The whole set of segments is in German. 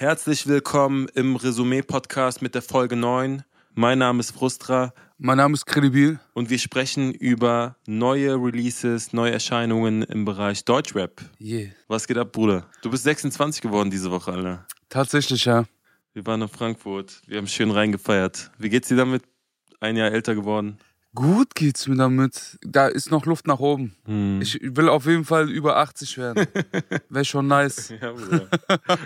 Herzlich willkommen im Resümee-Podcast mit der Folge 9. Mein Name ist Frustra Mein Name ist Credibil. und wir sprechen über neue Releases, neue Erscheinungen im Bereich Deutschrap. Yeah. Was geht ab, Bruder? Du bist 26 geworden diese Woche, Alter. Tatsächlich, ja. Wir waren in Frankfurt, wir haben schön reingefeiert. Wie geht's dir damit? Ein Jahr älter geworden. Gut geht's mir damit. Da ist noch Luft nach oben. Hm. Ich will auf jeden Fall über 80 werden. Wäre schon nice. Ja.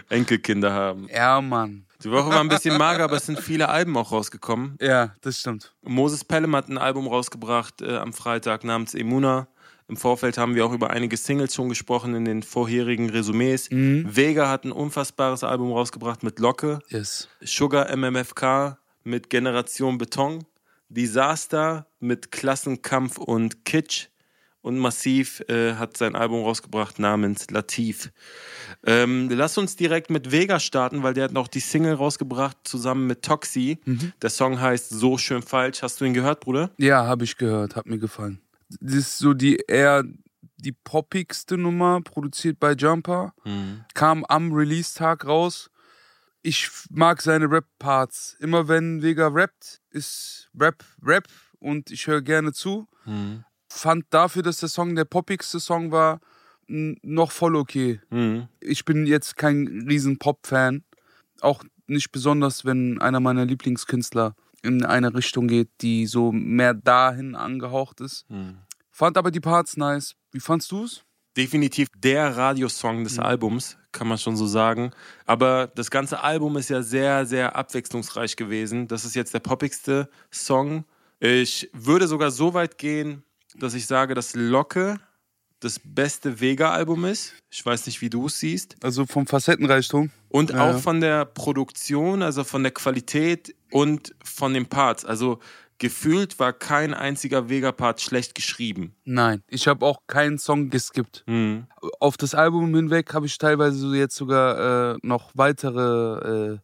Enkelkinder haben. Ja, Mann. Die Woche war ein bisschen mager, aber es sind viele Alben auch rausgekommen. Ja, das stimmt. Moses Pelham hat ein Album rausgebracht äh, am Freitag namens Emuna. Im Vorfeld haben wir auch über einige Singles schon gesprochen in den vorherigen Resümees. Vega hat ein unfassbares Album rausgebracht mit Locke. Yes. Sugar MMFK mit Generation Beton. Disaster mit Klassenkampf und Kitsch. Und Massiv äh, hat sein Album rausgebracht namens Latif. Ähm, lass uns direkt mit Vega starten, weil der hat noch die Single rausgebracht zusammen mit Toxi. Der Song heißt So schön falsch. Hast du ihn gehört, Bruder? Ja, habe ich gehört. Hat mir gefallen. Das ist so die eher die poppigste Nummer, produziert bei Jumper. Kam am Release-Tag raus. Ich mag seine Rap-Parts. Immer wenn Vega rappt, ist Rap Rap und ich höre gerne zu. Fand dafür, dass der Song der poppigste Song war, noch voll okay. Mhm. Ich bin jetzt kein riesen Pop-Fan. Auch nicht besonders, wenn einer meiner Lieblingskünstler in eine Richtung geht, die so mehr dahin angehaucht ist. Fand aber die Parts nice. Wie fandst du's? definitiv der Radiosong des Albums, kann man schon so sagen. Aber das ganze Album ist ja sehr, sehr abwechslungsreich gewesen. Das ist jetzt der poppigste Song. Ich würde sogar so weit gehen, dass ich sage, dass Locke das beste Vega-Album ist. Ich weiß nicht, wie du es siehst. Also vom Facettenreichtum. Und Ja, auch ja. von der Produktion, also von der Qualität und von den Parts. Also gefühlt war kein einziger Vega-Part schlecht geschrieben. Nein, ich habe auch keinen Song geskippt. Mhm. Auf das Album hinweg habe ich teilweise jetzt sogar äh, noch weitere äh,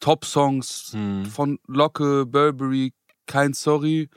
Top-Songs Mhm. von Locke, Burberry, Kein Sorry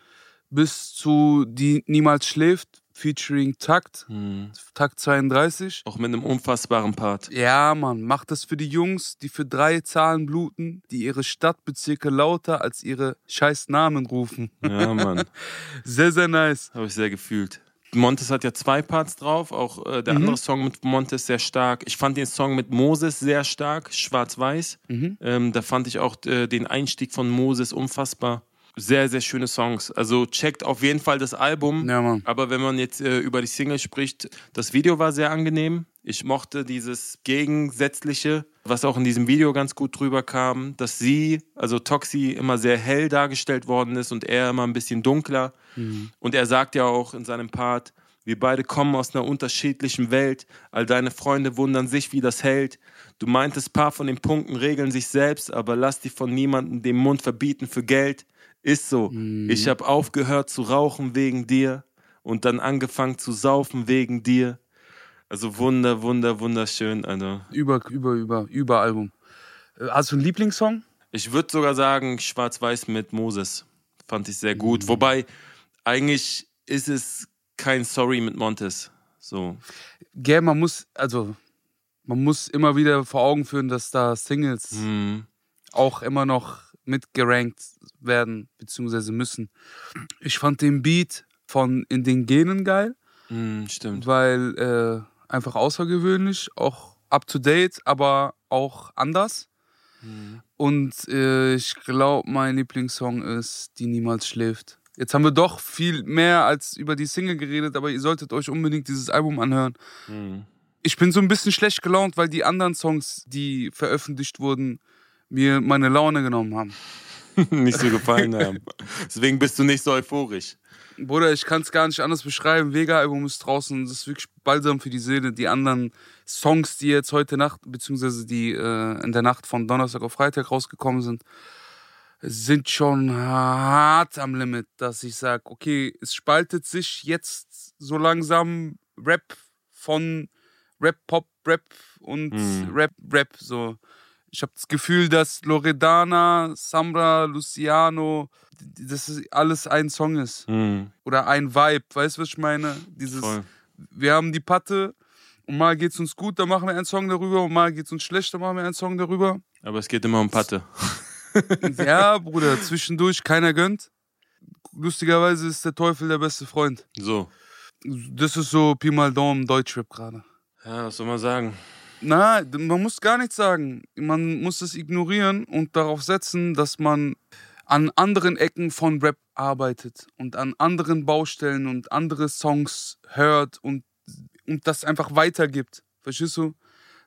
bis zu Die Niemals schläft, featuring Takt, Mhm. Takt 32. Auch mit einem unfassbaren Part. Ja, Mann, macht das für die Jungs, die für drei Zahlen bluten, die ihre Stadtbezirke lauter als ihre scheiß Namen rufen. Ja, Mann. Sehr, sehr nice. Habe ich sehr gefühlt. Montes hat ja zwei Parts drauf, auch äh, der andere Song mit Montes sehr stark. Ich fand den Song mit Moses sehr stark, schwarz-weiß. Ähm, da fand ich auch äh, den Einstieg von Moses unfassbar. Sehr, sehr schöne Songs. Also checkt auf jeden Fall das Album. Ja, Mann. Aber wenn man jetzt äh, über die Single spricht, das Video war sehr angenehm. Ich mochte dieses Gegensätzliche, was auch in diesem Video ganz gut drüber kam, dass sie, also Toxi, immer sehr hell dargestellt worden ist und er immer ein bisschen dunkler. Und er sagt ja auch in seinem Part, wir beide kommen aus einer unterschiedlichen Welt. All deine Freunde wundern sich, wie das hält. Du meintest, paar von den Punkten regeln sich selbst, aber lass dich von niemandem den Mund verbieten für Geld. Ist so. Ich habe aufgehört zu rauchen wegen dir und dann angefangen zu saufen wegen dir. Also wunder, wunder, wunderschön, Alter. Über, über, über, über Album. Äh, Hast du einen Lieblingssong? Ich würde sogar sagen, Schwarz-Weiß mit Moses. Fand ich sehr gut. Wobei, eigentlich ist es kein Sorry mit Montes. So. Gell, man muss, also, man muss immer wieder vor Augen führen, dass da Singles Hm. auch immer noch mitgerankt werden, beziehungsweise müssen. Ich fand den Beat von In den Genen geil, Hm, stimmt. weil äh, einfach außergewöhnlich, auch up to date, aber auch anders. Und äh, ich glaube, mein Lieblingssong ist Die Niemals schläft. Jetzt haben wir doch viel mehr als über die Single geredet, aber ihr solltet euch unbedingt dieses Album anhören. Hm. Ich bin so ein bisschen schlecht gelaunt, weil die anderen Songs, die veröffentlicht wurden, mir meine Laune genommen haben. nicht so gefallen haben. Deswegen bist du nicht so euphorisch. Bruder, ich kann es gar nicht anders beschreiben. Vega-Album ist draußen, das ist wirklich balsam für die Seele. Die anderen Songs, die jetzt heute Nacht, beziehungsweise die äh, in der Nacht von Donnerstag auf Freitag rausgekommen sind, sind schon hart am Limit, dass ich sage, okay, es spaltet sich jetzt so langsam Rap von Rap, Pop, Rap und Mhm. Rap, Rap. So. Ich habe das Gefühl, dass Loredana, Samra, Luciano, d- dass es alles ein Song ist. Hm. Oder ein Vibe. Weißt du, was ich meine? Dieses, Voll. wir haben die Patte Und mal geht's uns gut, dann machen wir einen Song darüber. Und mal geht's uns schlecht, dann machen wir einen Song darüber. Aber es geht immer um Patte. ja, Bruder, zwischendurch, keiner gönnt. Lustigerweise ist der Teufel der beste Freund. So. Das ist so Pi mal Daumen Deutschrap gerade. Ja, was soll man sagen? Na, man muss gar nichts sagen. Man muss es ignorieren und darauf setzen, dass man an anderen Ecken von Rap arbeitet und an anderen Baustellen und andere Songs hört und, und das einfach weitergibt. Verstehst du?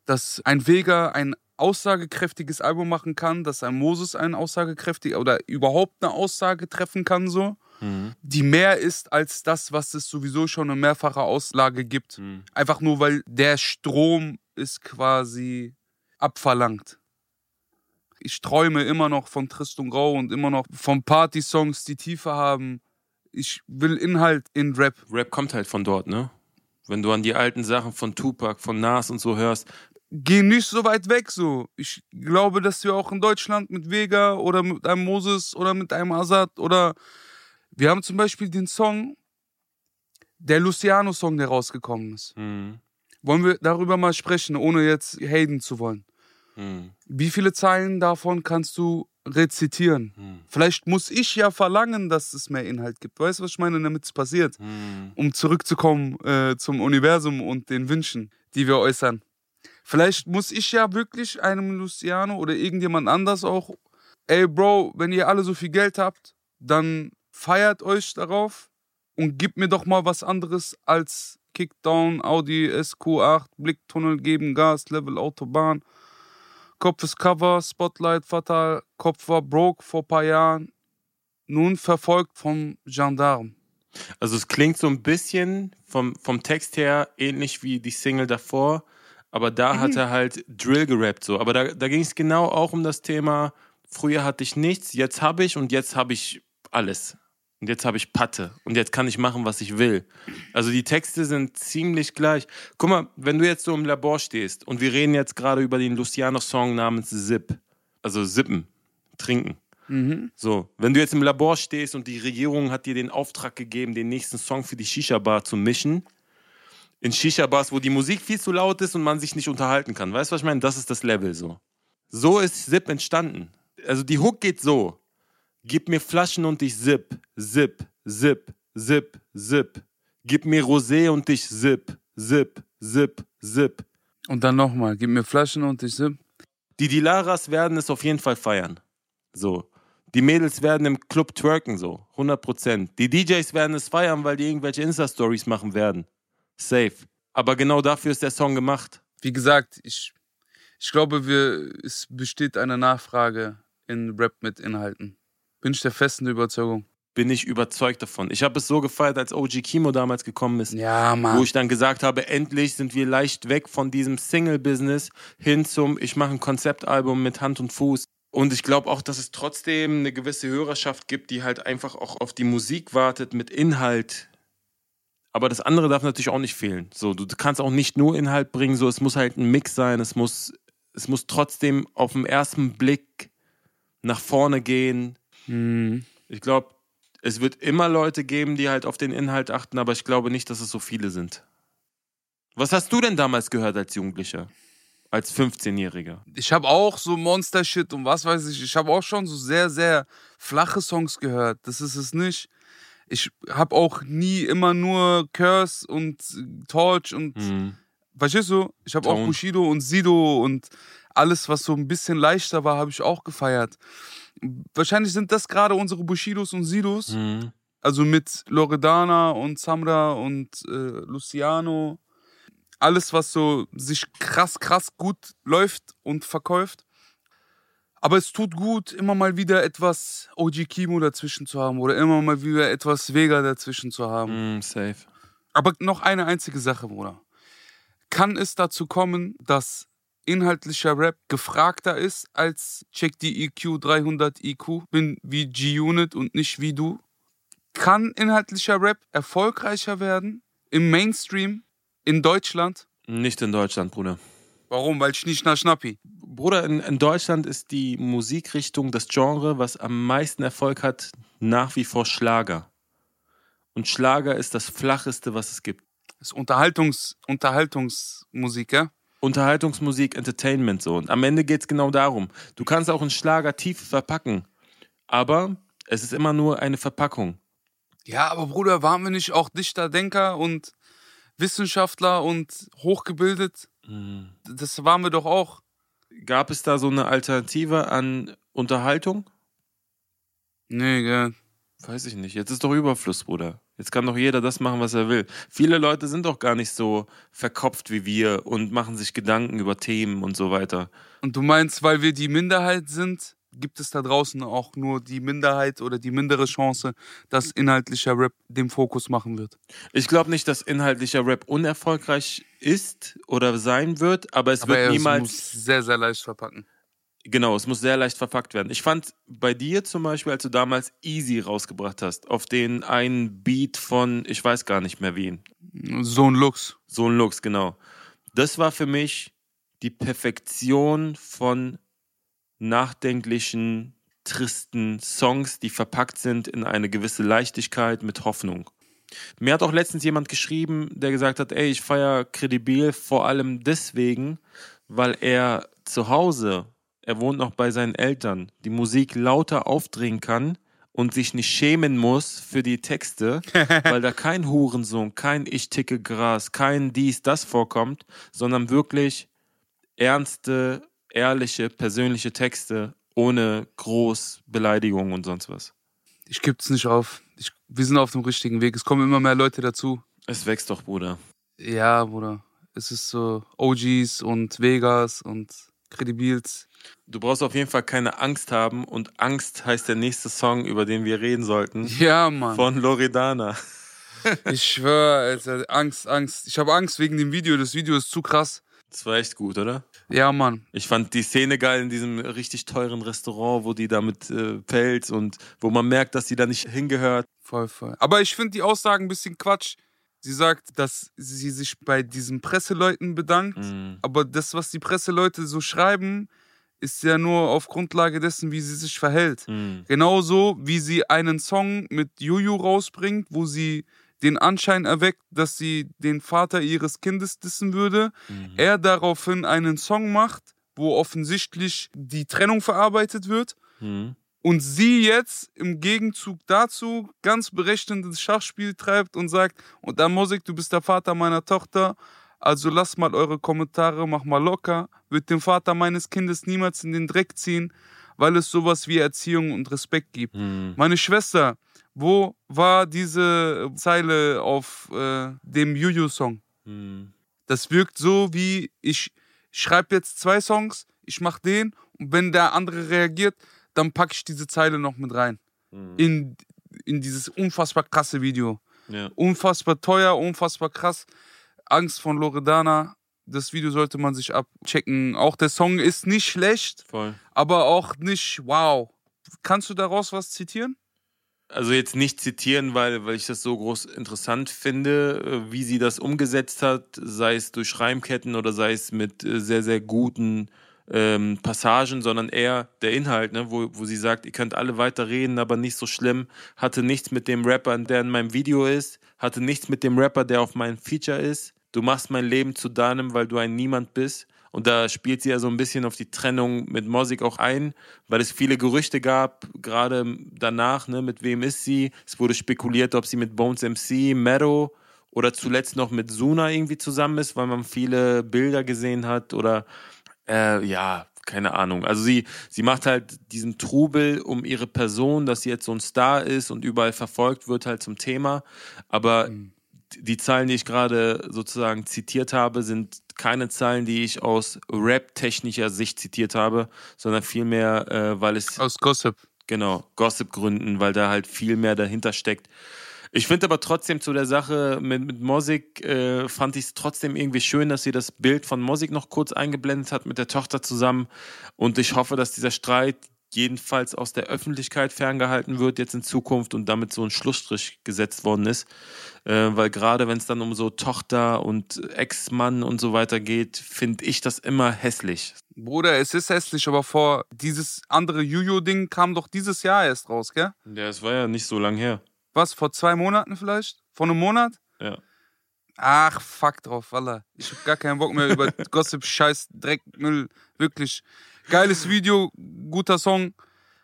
Dass ein Vega ein aussagekräftiges Album machen kann, dass ein Moses ein aussagekräftig oder überhaupt eine Aussage treffen kann, so, mhm. die mehr ist als das, was es sowieso schon in mehrfacher Auslage gibt. Mhm. Einfach nur, weil der Strom ist quasi abverlangt ich träume immer noch von Tristan Grau und immer noch von Party-Songs, die Tiefe haben. Ich will Inhalt in Rap. Rap kommt halt von dort, ne? Wenn du an die alten Sachen von Tupac, von Nas und so hörst. Geh nicht so weit weg so. Ich glaube, dass wir auch in Deutschland mit Vega oder mit einem Moses oder mit einem Azad oder wir haben zum Beispiel den Song, der Luciano-Song, der rausgekommen ist. Mhm. Wollen wir darüber mal sprechen, ohne jetzt haten zu wollen? Hm. Wie viele Zeilen davon kannst du rezitieren? Hm. Vielleicht muss ich ja verlangen, dass es mehr Inhalt gibt. Weißt du, was ich meine, damit es passiert? Hm. Um zurückzukommen äh, zum Universum und den Wünschen, die wir äußern. Vielleicht muss ich ja wirklich einem Luciano oder irgendjemand anders auch, ey Bro, wenn ihr alle so viel Geld habt, dann feiert euch darauf und gebt mir doch mal was anderes als Kickdown, Audi SQ8, Blicktunnel geben, Gas, Level Autobahn Kopf ist Cover, Spotlight fatal, Kopf war broke vor paar Jahren, nun verfolgt vom Gendarm. Also es klingt so ein bisschen vom, vom Text her ähnlich wie die Single davor, aber da hat er halt Drill gerappt so. Aber da, da ging es genau auch um das Thema, früher hatte ich nichts, jetzt habe ich und jetzt habe ich alles. Und jetzt habe ich Patte. Und jetzt kann ich machen, was ich will. Also die Texte sind ziemlich gleich. Guck mal, wenn du jetzt so im Labor stehst und wir reden jetzt gerade über den Luciano-Song namens Zip. Also Sippen, trinken. Mhm. So, wenn du jetzt im Labor stehst und die Regierung hat dir den Auftrag gegeben, den nächsten Song für die Shisha-Bar zu mischen, in Shisha-Bars, wo die Musik viel zu laut ist und man sich nicht unterhalten kann. Weißt du, was ich meine? Das ist das Level so. So ist Zip entstanden. Also die Hook geht so. Gib mir Flaschen und ich zip, zip, zip, zip, zip. Gib mir Rosé und ich zip, zip, zip, zip. Und dann nochmal, gib mir Flaschen und ich zip. Die Dilaras werden es auf jeden Fall feiern. So. Die Mädels werden im Club twerken, so. 100%. Die DJs werden es feiern, weil die irgendwelche Insta-Stories machen werden. Safe. Aber genau dafür ist der Song gemacht. Wie gesagt, ich, ich glaube, wir, es besteht eine Nachfrage in Rap mit Inhalten. Bin ich der festen Überzeugung. Bin ich überzeugt davon. Ich habe es so gefeiert, als OG Kimo damals gekommen ist. Ja, Mann. Wo ich dann gesagt habe, endlich sind wir leicht weg von diesem Single-Business hin zum, ich mache ein Konzeptalbum mit Hand und Fuß. Und ich glaube auch, dass es trotzdem eine gewisse Hörerschaft gibt, die halt einfach auch auf die Musik wartet mit Inhalt. Aber das andere darf natürlich auch nicht fehlen. So, du kannst auch nicht nur Inhalt bringen, so es muss halt ein Mix sein, es muss, es muss trotzdem auf den ersten Blick nach vorne gehen, Mhm. Ich glaube, es wird immer Leute geben, die halt auf den Inhalt achten, aber ich glaube nicht, dass es so viele sind. Was hast du denn damals gehört als Jugendlicher? Als 15-Jähriger? Ich habe auch so Monster-Shit und was weiß ich. Ich habe auch schon so sehr, sehr flache Songs gehört. Das ist es nicht. Ich habe auch nie immer nur Curse und Torch und. Mhm. Verstehst du? Ich habe auch Bushido und Sido und alles, was so ein bisschen leichter war, habe ich auch gefeiert. Wahrscheinlich sind das gerade unsere Bushidos und Sidos. Mhm. Also mit Loredana und Samra und äh, Luciano. Alles, was so sich krass, krass gut läuft und verkauft. Aber es tut gut, immer mal wieder etwas OG Kimo dazwischen zu haben oder immer mal wieder etwas Vega dazwischen zu haben. Mm, safe. Aber noch eine einzige Sache, Bruder. Kann es dazu kommen, dass inhaltlicher Rap gefragter ist als Check die EQ 300 IQ, bin wie G-Unit und nicht wie du. Kann inhaltlicher Rap erfolgreicher werden im Mainstream in Deutschland? Nicht in Deutschland, Bruder. Warum? Weil ich nicht nach Schnappi. Bruder, in, in Deutschland ist die Musikrichtung, das Genre, was am meisten Erfolg hat, nach wie vor Schlager. Und Schlager ist das Flacheste, was es gibt. Das ist Unterhaltungs, Unterhaltungsmusik, ja? Unterhaltungsmusik, Entertainment so. Und am Ende geht es genau darum. Du kannst auch einen Schlager tief verpacken, aber es ist immer nur eine Verpackung. Ja, aber Bruder, waren wir nicht auch Dichter, Denker und Wissenschaftler und hochgebildet? Mhm. Das waren wir doch auch. Gab es da so eine Alternative an Unterhaltung? Nee, gell. Weiß ich nicht. Jetzt ist doch Überfluss, Bruder. Jetzt kann doch jeder das machen, was er will. Viele Leute sind doch gar nicht so verkopft wie wir und machen sich Gedanken über Themen und so weiter. Und du meinst, weil wir die Minderheit sind, gibt es da draußen auch nur die Minderheit oder die mindere Chance, dass inhaltlicher Rap den Fokus machen wird? Ich glaube nicht, dass inhaltlicher Rap unerfolgreich ist oder sein wird, aber es Aber wird niemals. sehr, sehr leicht verpacken. Genau, es muss sehr leicht verpackt werden. Ich fand bei dir zum Beispiel, als du damals Easy rausgebracht hast, auf den einen Beat von, ich weiß gar nicht mehr wen, So ein Lux. so ein Lux, genau. Das war für mich die Perfektion von nachdenklichen, tristen Songs, die verpackt sind in eine gewisse Leichtigkeit mit Hoffnung. Mir hat auch letztens jemand geschrieben, der gesagt hat, ey, ich feiere Credibil vor allem deswegen, weil er zu Hause, er wohnt noch bei seinen Eltern, die Musik lauter aufdrehen kann und sich nicht schämen muss für die Texte, weil da kein Hurensohn, kein Ich ticke Gras, kein dies, das vorkommt, sondern wirklich ernste, ehrliche, persönliche Texte ohne groß Beleidigungen und sonst was. Ich gib's nicht auf. Ich, wir sind auf dem richtigen Weg. Es kommen immer mehr Leute dazu. Es wächst doch, Bruder. Ja, Bruder. Es ist so OGs und Vegas und Credibils. Du brauchst auf jeden Fall keine Angst haben und Angst heißt der nächste Song, über den wir reden sollten, Ja, Mann. von Loredana. Ich schwöre, Alter. Angst, Angst. Ich habe Angst wegen dem Video. Das Video ist zu krass. Das war echt gut, oder? Ja, Mann. Ich fand die Szene geil in diesem richtig teuren Restaurant, wo die da mit äh, Pelz und wo man merkt, dass die da nicht hingehört. Voll, voll. Aber ich finde die Aussagen ein bisschen Quatsch. Sie sagt, dass sie sich bei diesen Presseleuten bedankt. Mhm. Aber das, was die Presseleute so schreiben, ist ja nur auf Grundlage dessen, wie sie sich verhält. Mhm. Genauso wie sie einen Song mit Juju rausbringt, wo sie den Anschein erweckt, dass sie den Vater ihres Kindes dissen würde. Mhm. Er daraufhin einen Song macht, wo offensichtlich die Trennung verarbeitet wird. Mhm. Und sie jetzt im Gegenzug dazu ganz berechnendes Schachspiel treibt und sagt, und dann Musik, du bist der Vater meiner Tochter, also lasst mal eure Kommentare, mach mal locker, wird den Vater meines Kindes niemals in den Dreck ziehen, weil es sowas wie Erziehung und Respekt gibt. Mhm. Meine Schwester, wo war diese Zeile auf äh, dem Juju-Song? Mhm. Das wirkt so wie, ich schreibe jetzt zwei Songs, ich mach den und wenn der andere reagiert, dann packe ich diese Zeile noch mit rein. Mhm. In, in dieses unfassbar krasse Video. Ja. Unfassbar teuer, unfassbar krass. Angst von Loredana. Das Video sollte man sich abchecken. Auch der Song ist nicht schlecht, Voll. aber auch nicht wow. Kannst du daraus was zitieren? Also jetzt nicht zitieren, weil, weil ich das so groß interessant finde, äh, wie sie das umgesetzt hat, sei es durch Reimketten oder sei es mit äh, sehr, sehr guten ähm, Passagen, sondern eher der Inhalt, ne, wo, wo sie sagt, ihr könnt alle weiter reden, aber nicht so schlimm. Hatte nichts mit dem Rapper, der in meinem Video ist, hatte nichts mit dem Rapper, der auf meinem Feature ist. Du machst mein Leben zu deinem, weil du ein Niemand bist. Und da spielt sie ja so ein bisschen auf die Trennung mit Mosik auch ein, weil es viele Gerüchte gab, gerade danach, ne, mit wem ist sie. Es wurde spekuliert, ob sie mit Bones MC, Meadow oder zuletzt noch mit Suna irgendwie zusammen ist, weil man viele Bilder gesehen hat oder äh, ja, keine Ahnung. Also sie, sie macht halt diesen Trubel um ihre Person, dass sie jetzt so ein Star ist und überall verfolgt wird, halt zum Thema. Aber Mhm. Die Zahlen, die ich gerade sozusagen zitiert habe, sind keine Zahlen, die ich aus rap-technischer Sicht zitiert habe, sondern vielmehr, äh, weil es Aus Gossip. Genau, Gossip-Gründen, weil da halt viel mehr dahinter steckt. Ich finde aber trotzdem zu der Sache mit, mit Mosik, äh, fand ich es trotzdem irgendwie schön, dass sie das Bild von Mosik noch kurz eingeblendet hat mit der Tochter zusammen. Und ich hoffe, dass dieser Streit jedenfalls aus der Öffentlichkeit ferngehalten wird jetzt in Zukunft und damit so ein Schlussstrich gesetzt worden ist. Äh, weil gerade wenn es dann um so Tochter und Ex-Mann und so weiter geht, finde ich das immer hässlich. Bruder, es ist hässlich, aber vor dieses andere Juju-Ding kam doch dieses Jahr erst raus, gell? Ja, es war ja nicht so lang her. Was, vor zwei Monaten vielleicht? Vor einem Monat? Ja. Ach, fuck drauf, Wallah. Ich hab gar keinen Bock mehr über Gossip, Scheiß, Dreck, Müll. Wirklich. Geiles Video, guter Song.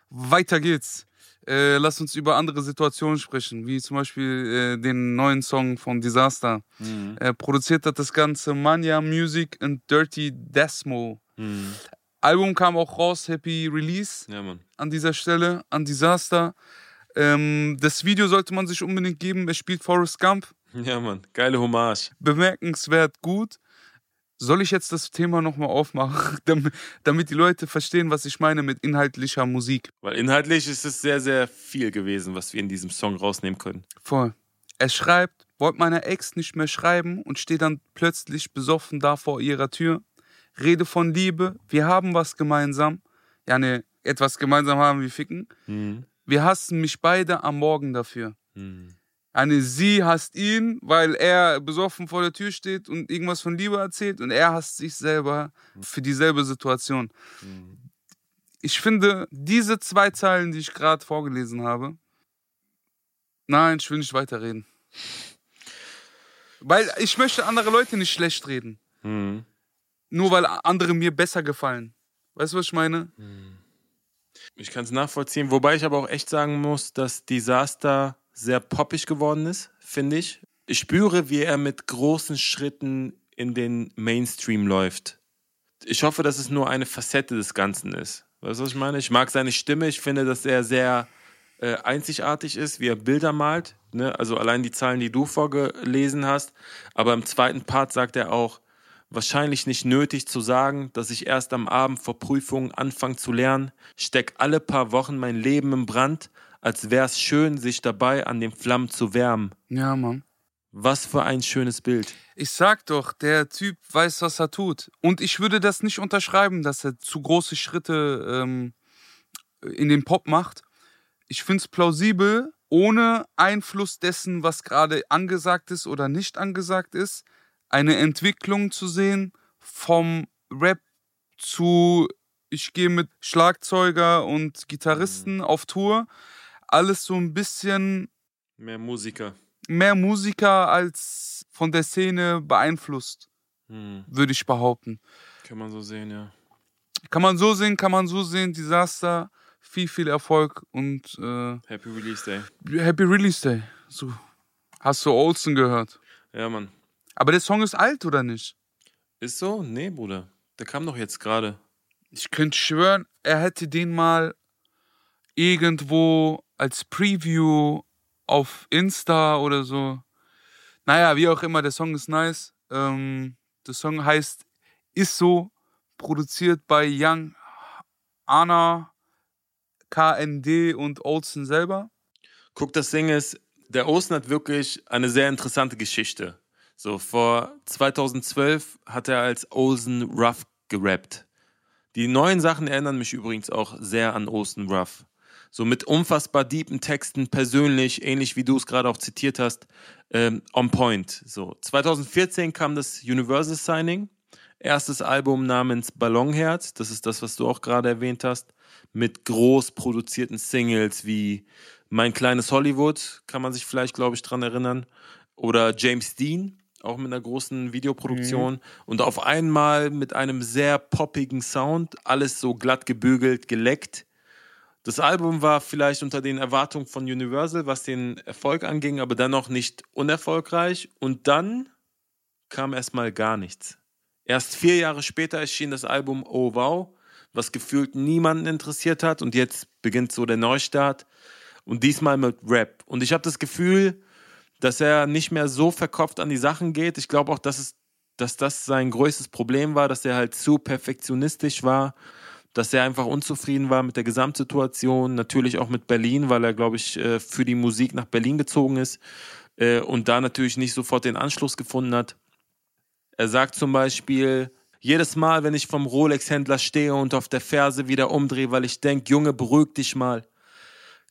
Weiter geht's. Äh, lass uns über andere Situationen sprechen, wie zum Beispiel äh, den neuen Song von Disaster. Mhm. Äh, produziert hat das Ganze Mania Music und Dirty Desmo. Mhm. Album kam auch raus, Happy Release Ja, an dieser Stelle, an Disaster. Ähm, das Video sollte man sich unbedingt geben. Er spielt Forrest Gump. Ja, Mann. Geile Hommage. Bemerkenswert gut. Soll ich jetzt das Thema nochmal aufmachen, damit, damit die Leute verstehen, was ich meine mit inhaltlicher Musik? Weil inhaltlich ist es sehr, sehr viel gewesen, was wir in diesem Song rausnehmen können. Voll. Er schreibt, wollte meiner Ex nicht mehr schreiben und steht dann plötzlich besoffen da vor ihrer Tür. Rede von Liebe, wir haben was gemeinsam. Ja, ne, etwas gemeinsam haben wir ficken. Mhm. Wir hassen mich beide am Morgen dafür. Mhm. Eine sie hasst ihn, weil er besoffen vor der Tür steht und irgendwas von Liebe erzählt und er hasst sich selber für dieselbe Situation. Mhm. Ich finde, diese zwei Zeilen, die ich gerade vorgelesen habe, nein, ich will nicht weiterreden. Weil ich möchte andere Leute nicht schlecht reden. Mhm. Nur weil andere mir besser gefallen. Weißt du, was ich meine? Ich kann es nachvollziehen, wobei ich aber auch echt sagen muss, dass Disaster sehr poppig geworden ist, finde ich. Ich spüre, wie er mit großen Schritten in den Mainstream läuft. Ich hoffe, dass es nur eine Facette des Ganzen ist. Weißt du, was ich meine? Ich mag seine Stimme. Ich finde, dass er sehr äh, einzigartig ist, wie er Bilder malt. Ne? Also allein die Zahlen, die du vorgelesen hast. Aber im zweiten Part sagt er auch, wahrscheinlich nicht nötig zu sagen, dass ich erst am Abend vor Prüfungen anfange zu lernen, steck alle paar Wochen mein Leben im Brand, als wär's schön, sich dabei an den Flammen zu wärmen. Ja, Mann. Was für ein schönes Bild. Ich sag doch, der Typ weiß, was er tut. Und ich würde das nicht unterschreiben, dass er zu große Schritte ähm, in den Pop macht. Ich finde es plausibel, ohne Einfluss dessen, was gerade angesagt ist oder nicht angesagt ist, eine Entwicklung zu sehen vom Rap zu, ich gehe mit Schlagzeuger und Gitarristen auf Tour. Alles so ein bisschen Mehr Musiker. mehr Musiker als von der Szene beeinflusst, Hm. würde ich behaupten. Kann man so sehen, ja. Kann man so sehen, kann man so sehen, Disaster, viel, viel Erfolg und äh, Happy Release Day. Happy Release Day. So. Hast du Olsen gehört? Ja, Mann. Aber der Song ist alt, oder nicht? Ist so? Nee, Bruder. Der kam doch jetzt gerade. Ich könnte schwören, er hätte den mal irgendwo als Preview auf Insta oder so. Naja, wie auch immer, der Song ist nice. Ähm, der Song heißt Ist so, produziert bei Young Anna, KND und Olsen selber. Guck, das Ding ist, der Osten hat wirklich eine sehr interessante Geschichte. So, vor 2012 hat er als Olsen Ruff gerappt. Die neuen Sachen erinnern mich übrigens auch sehr an Olsen Ruff. So mit unfassbar deepen Texten, persönlich, ähnlich wie du es gerade auch zitiert hast, ähm, on point. So, 2014 kam das Universal Signing, erstes Album namens Ballonherz, das ist das, was du auch gerade erwähnt hast, mit groß produzierten Singles wie Mein kleines Hollywood, kann man sich vielleicht, glaube ich, dran erinnern, oder James Dean, auch mit einer großen Videoproduktion und auf einmal mit einem sehr poppigen Sound, alles so glatt gebügelt, geleckt. Das Album war vielleicht unter den Erwartungen von Universal, was den Erfolg anging, aber dennoch nicht unerfolgreich. Und dann kam erstmal gar nichts. Erst vier Jahre später erschien das Album Oh Wow, was gefühlt niemanden interessiert hat. Und jetzt beginnt so der Neustart. Und diesmal mit Rap. Und ich habe das Gefühl, dass er nicht mehr so verkopft an die Sachen geht. Ich glaube auch, dass, es, dass das sein größtes Problem war, dass er halt zu perfektionistisch war, dass er einfach unzufrieden war mit der Gesamtsituation, natürlich auch mit Berlin, weil er, glaube ich, äh, für die Musik nach Berlin gezogen ist äh, und da natürlich nicht sofort den Anschluss gefunden hat. Er sagt zum Beispiel, jedes Mal, wenn ich vom Rolex-Händler stehe und auf der Ferse wieder umdrehe, weil ich denke, Junge, beruhig dich mal.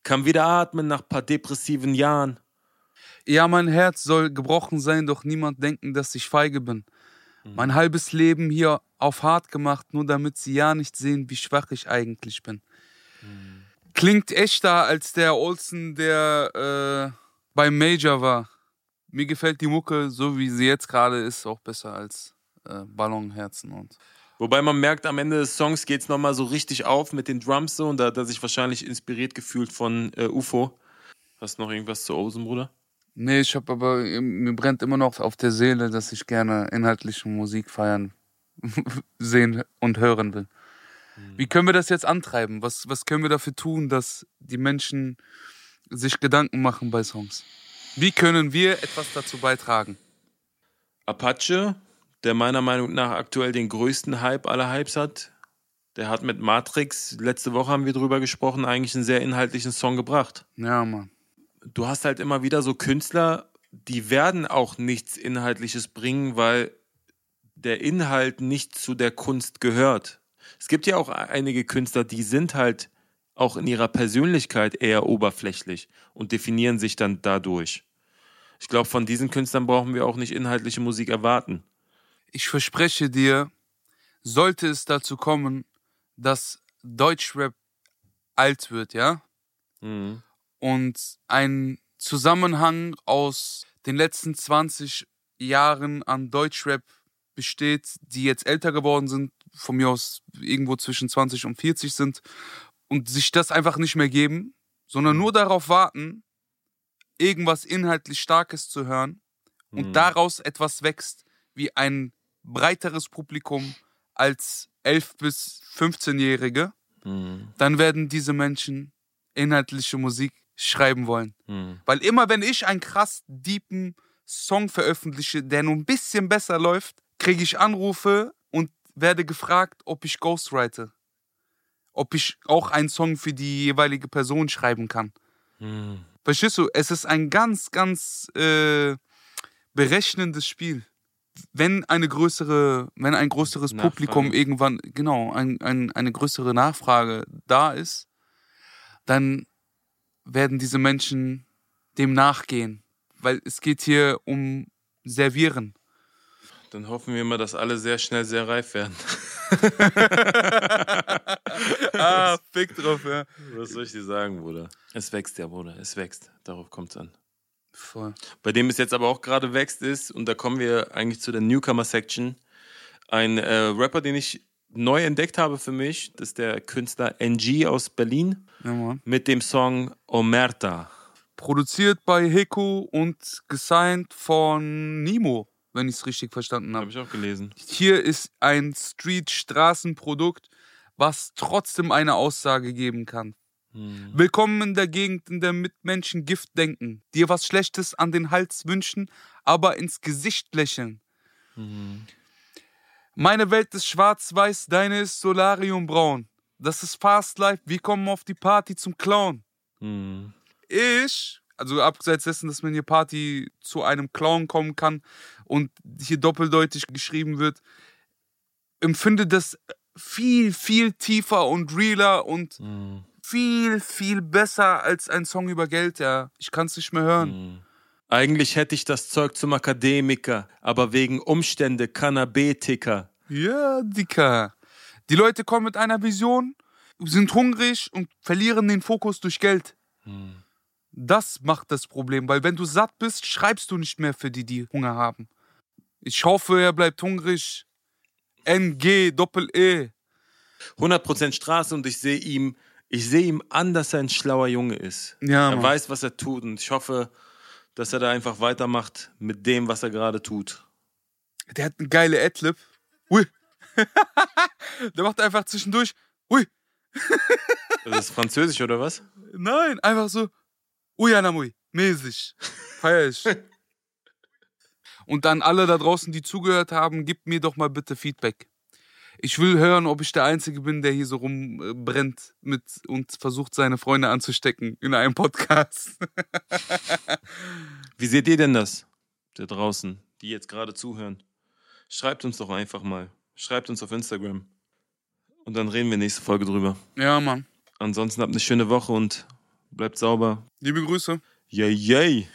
Kann wieder atmen nach paar depressiven Jahren. Ja, mein Herz soll gebrochen sein, doch niemand denken, dass ich feige bin. Mein halbes Leben hier auf hart gemacht, nur damit sie ja nicht sehen, wie schwach ich eigentlich bin. Klingt echter als der Olsen, der äh, beim Major war. mir gefällt die Mucke, so wie sie jetzt gerade ist, auch besser als äh, Ballonherzen und. Wobei man merkt, am Ende des Songs geht es nochmal so richtig auf mit den Drums so und da hat er sich wahrscheinlich inspiriert gefühlt von äh, UFO. Hast du noch irgendwas zu Ozen, Bruder? Nee, ich habe aber, mir brennt immer noch auf der Seele, dass ich gerne inhaltliche Musik feiern, sehen und hören will. Wie können wir das jetzt antreiben? Was, was können wir dafür tun, dass die Menschen sich Gedanken machen bei Songs? Wie können wir etwas dazu beitragen? Apache, der meiner Meinung nach aktuell den größten Hype aller Hypes hat, der hat mit Matrix, letzte Woche haben wir drüber gesprochen, eigentlich einen sehr inhaltlichen Song gebracht. Ja, Mann. Du hast halt immer wieder so Künstler, die werden auch nichts Inhaltliches bringen, weil der Inhalt nicht zu der Kunst gehört. Es gibt ja auch einige Künstler, die sind halt auch in ihrer Persönlichkeit eher oberflächlich und definieren sich dann dadurch. Ich glaube, von diesen Künstlern brauchen wir auch nicht inhaltliche Musik erwarten. Ich verspreche dir, sollte es dazu kommen, dass Deutschrap alt wird, ja? Mhm. Und ein Zusammenhang aus den letzten 20 Jahren an Deutschrap besteht, die jetzt älter geworden sind, von mir aus irgendwo zwischen 20 und 40 sind und sich das einfach nicht mehr geben, sondern nur darauf warten, irgendwas inhaltlich Starkes zu hören und Mhm. daraus etwas wächst, wie ein breiteres Publikum als 11- bis 15-Jährige, Mhm. dann werden diese Menschen inhaltliche Musik schreiben wollen. Mhm. Weil immer wenn ich einen krass deepen Song veröffentliche, der nur ein bisschen besser läuft, kriege ich Anrufe und werde gefragt, ob ich ghostwrite. Ob ich auch einen Song für die jeweilige Person schreiben kann. Mhm. Verstehst du? Es ist ein ganz, ganz äh, berechnendes Spiel. Wenn eine größere, wenn ein größeres Nachfrage. Publikum irgendwann, genau, ein, ein, eine größere Nachfrage da ist, dann werden diese Menschen dem nachgehen. Weil es geht hier um Servieren. Dann hoffen wir mal, dass alle sehr schnell sehr reif werden. ah, fick drauf, ja. Was soll ich dir sagen, Bruder? Es wächst ja, Bruder. Es wächst. Darauf kommt es an. Voll. Bei dem es jetzt aber auch gerade wächst ist, und da kommen wir eigentlich zu der Newcomer-Section, ein äh, Rapper, den ich neu entdeckt habe für mich, das ist der Künstler NG aus Berlin Ja, mit dem Song Omerta. Produziert bei Heku und gesigned von Nimo, wenn ich es richtig verstanden habe. Habe ich auch gelesen. Hier ist ein Street-Straßenprodukt, was trotzdem eine Aussage geben kann. Hm. Willkommen in der Gegend, in der Mitmenschen Gift denken, dir was Schlechtes an den Hals wünschen, aber ins Gesicht lächeln. Mhm. Meine Welt ist schwarz-weiß, deine ist solariumbraun. Das ist Fast Life, wir kommen auf die Party zum Clown. Mhm. Ich, also abseits dessen, dass man hier Party zu einem Clown kommen kann und hier doppeldeutig geschrieben wird, empfinde das viel, viel tiefer und realer und Mhm. viel, viel besser als ein Song über Geld, ja. Ich kann es nicht mehr hören. Mhm. Eigentlich hätte ich das Zeug zum Akademiker, aber wegen Umstände Cannabetiker. Ja, Dicker. Die Leute kommen mit einer Vision, sind hungrig und verlieren den Fokus durch Geld. Mhm. Das macht das Problem, weil wenn du satt bist, schreibst du nicht mehr für die, die Hunger haben. Ich hoffe, er bleibt hungrig. NG, Doppel-E. 100% Straße und ich sehe ihm, ich sehe ihm an, dass er ein schlauer Junge ist. Ja, er Mann. weiß, was er tut und ich hoffe, dass er da einfach weitermacht mit dem, was er gerade tut. Der hat eine geile Adlib. Ui. Der macht einfach zwischendurch. Ui. Das ist Französisch oder was? Nein, einfach so. Ui, Anamui. Mäßig. Feier ich. Und an alle da draußen, die zugehört haben, gebt mir doch mal bitte Feedback. Ich will hören, ob ich der Einzige bin, der hier so rumbrennt mit und versucht, seine Freunde anzustecken in einem Podcast. Wie seht ihr denn das da draußen, die jetzt gerade zuhören? Schreibt uns doch einfach mal. Schreibt uns auf Instagram. Und dann reden wir nächste Folge drüber. Ja, Mann. Ansonsten habt eine schöne Woche und bleibt sauber. Liebe Grüße. Yay, yay.